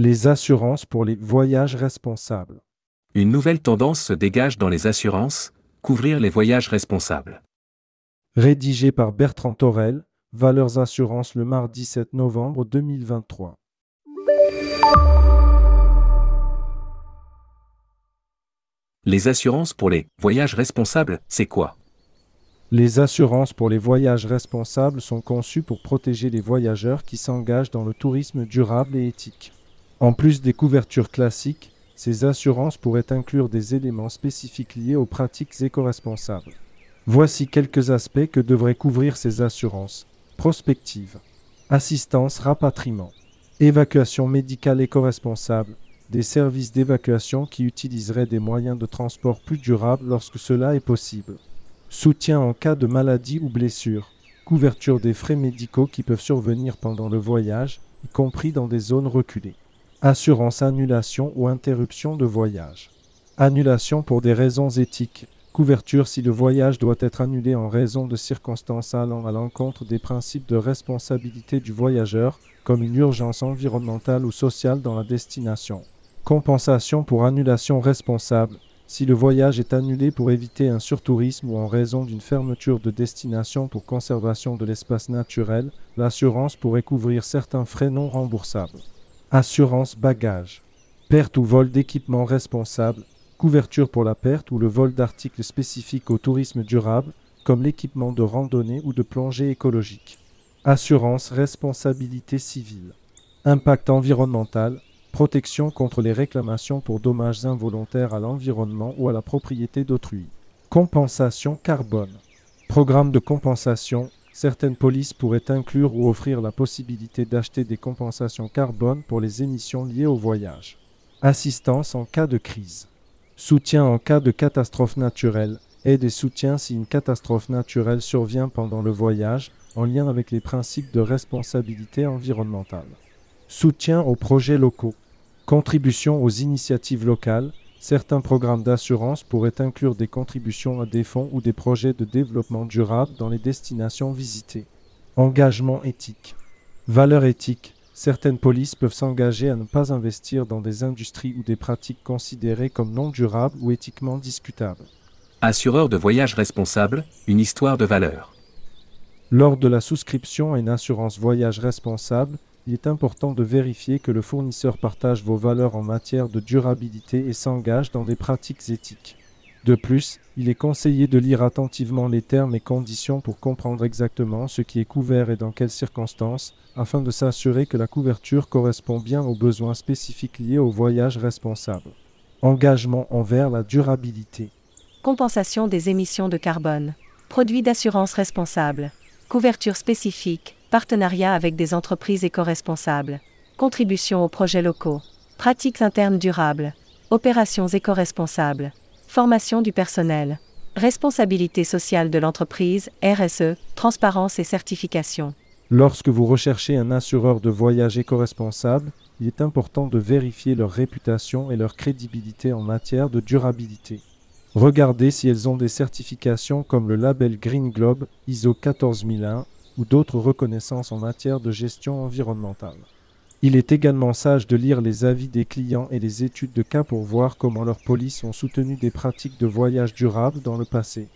Les assurances pour les voyages responsables. Une nouvelle tendance se dégage dans les assurances, couvrir les voyages responsables. Rédigé par Bertrand Torel, Valeurs Assurances le mardi 7 novembre 2023. Les assurances pour les voyages responsables, c'est quoi? Les assurances pour les voyages responsables sont conçues pour protéger les voyageurs qui s'engagent dans le tourisme durable et éthique. En plus des couvertures classiques, ces assurances pourraient inclure des éléments spécifiques liés aux pratiques éco-responsables. Voici quelques aspects que devraient couvrir ces assurances. Prospective, assistance rapatriement, évacuation médicale éco-responsable, des services d'évacuation qui utiliseraient des moyens de transport plus durables lorsque cela est possible. Soutien en cas de maladie ou blessure. Couverture des frais médicaux qui peuvent survenir pendant le voyage, y compris dans des zones reculées. Assurance annulation ou interruption de voyage. Annulation pour des raisons éthiques. Couverture si le voyage doit être annulé en raison de circonstances allant à l'encontre des principes de responsabilité du voyageur, comme une urgence environnementale ou sociale dans la destination. Compensation pour annulation responsable. Si le voyage est annulé pour éviter un surtourisme ou en raison d'une fermeture de destination pour conservation de l'espace naturel, l'assurance pourrait couvrir certains frais non remboursables. Assurance bagage. Perte ou vol d'équipement responsable. Couverture pour la perte ou le vol d'articles spécifiques au tourisme durable, comme l'équipement de randonnée ou de plongée écologique. Assurance responsabilité civile. Impact environnemental protection contre les réclamations pour dommages involontaires à l'environnement ou à la propriété d'autrui. Compensation carbone. Programme de compensation. Certaines polices pourraient inclure ou offrir la possibilité d'acheter des compensations carbone pour les émissions liées au voyage. Assistance en cas de crise. Soutien en cas de catastrophe naturelle. Aide et soutien si une catastrophe naturelle survient pendant le voyage en lien avec les principes de responsabilité environnementale. Soutien aux projets locaux. Contribution aux initiatives locales. Certains programmes d'assurance pourraient inclure des contributions à des fonds ou des projets de développement durable dans les destinations visitées. Engagement éthique. Valeur éthique. Certaines polices peuvent s'engager à ne pas investir dans des industries ou des pratiques considérées comme non durables ou éthiquement discutables. Assureur de voyage responsable, une histoire de valeur. Lors de la souscription à une assurance voyage responsable, il est important de vérifier que le fournisseur partage vos valeurs en matière de durabilité et s'engage dans des pratiques éthiques. De plus, il est conseillé de lire attentivement les termes et conditions pour comprendre exactement ce qui est couvert et dans quelles circonstances, afin de s'assurer que la couverture correspond bien aux besoins spécifiques liés au voyage responsable. Engagement envers la durabilité. Compensation des émissions de carbone. Produits d'assurance responsable. Couverture spécifique partenariat avec des entreprises éco-responsables, contribution aux projets locaux, pratiques internes durables, opérations éco-responsables, formation du personnel, responsabilité sociale de l'entreprise, RSE, transparence et certification. Lorsque vous recherchez un assureur de voyage éco-responsable, il est important de vérifier leur réputation et leur crédibilité en matière de durabilité. Regardez si elles ont des certifications comme le label Green Globe ISO 14001 ou d'autres reconnaissances en matière de gestion environnementale. Il est également sage de lire les avis des clients et les études de cas pour voir comment leurs polices ont soutenu des pratiques de voyage durable dans le passé.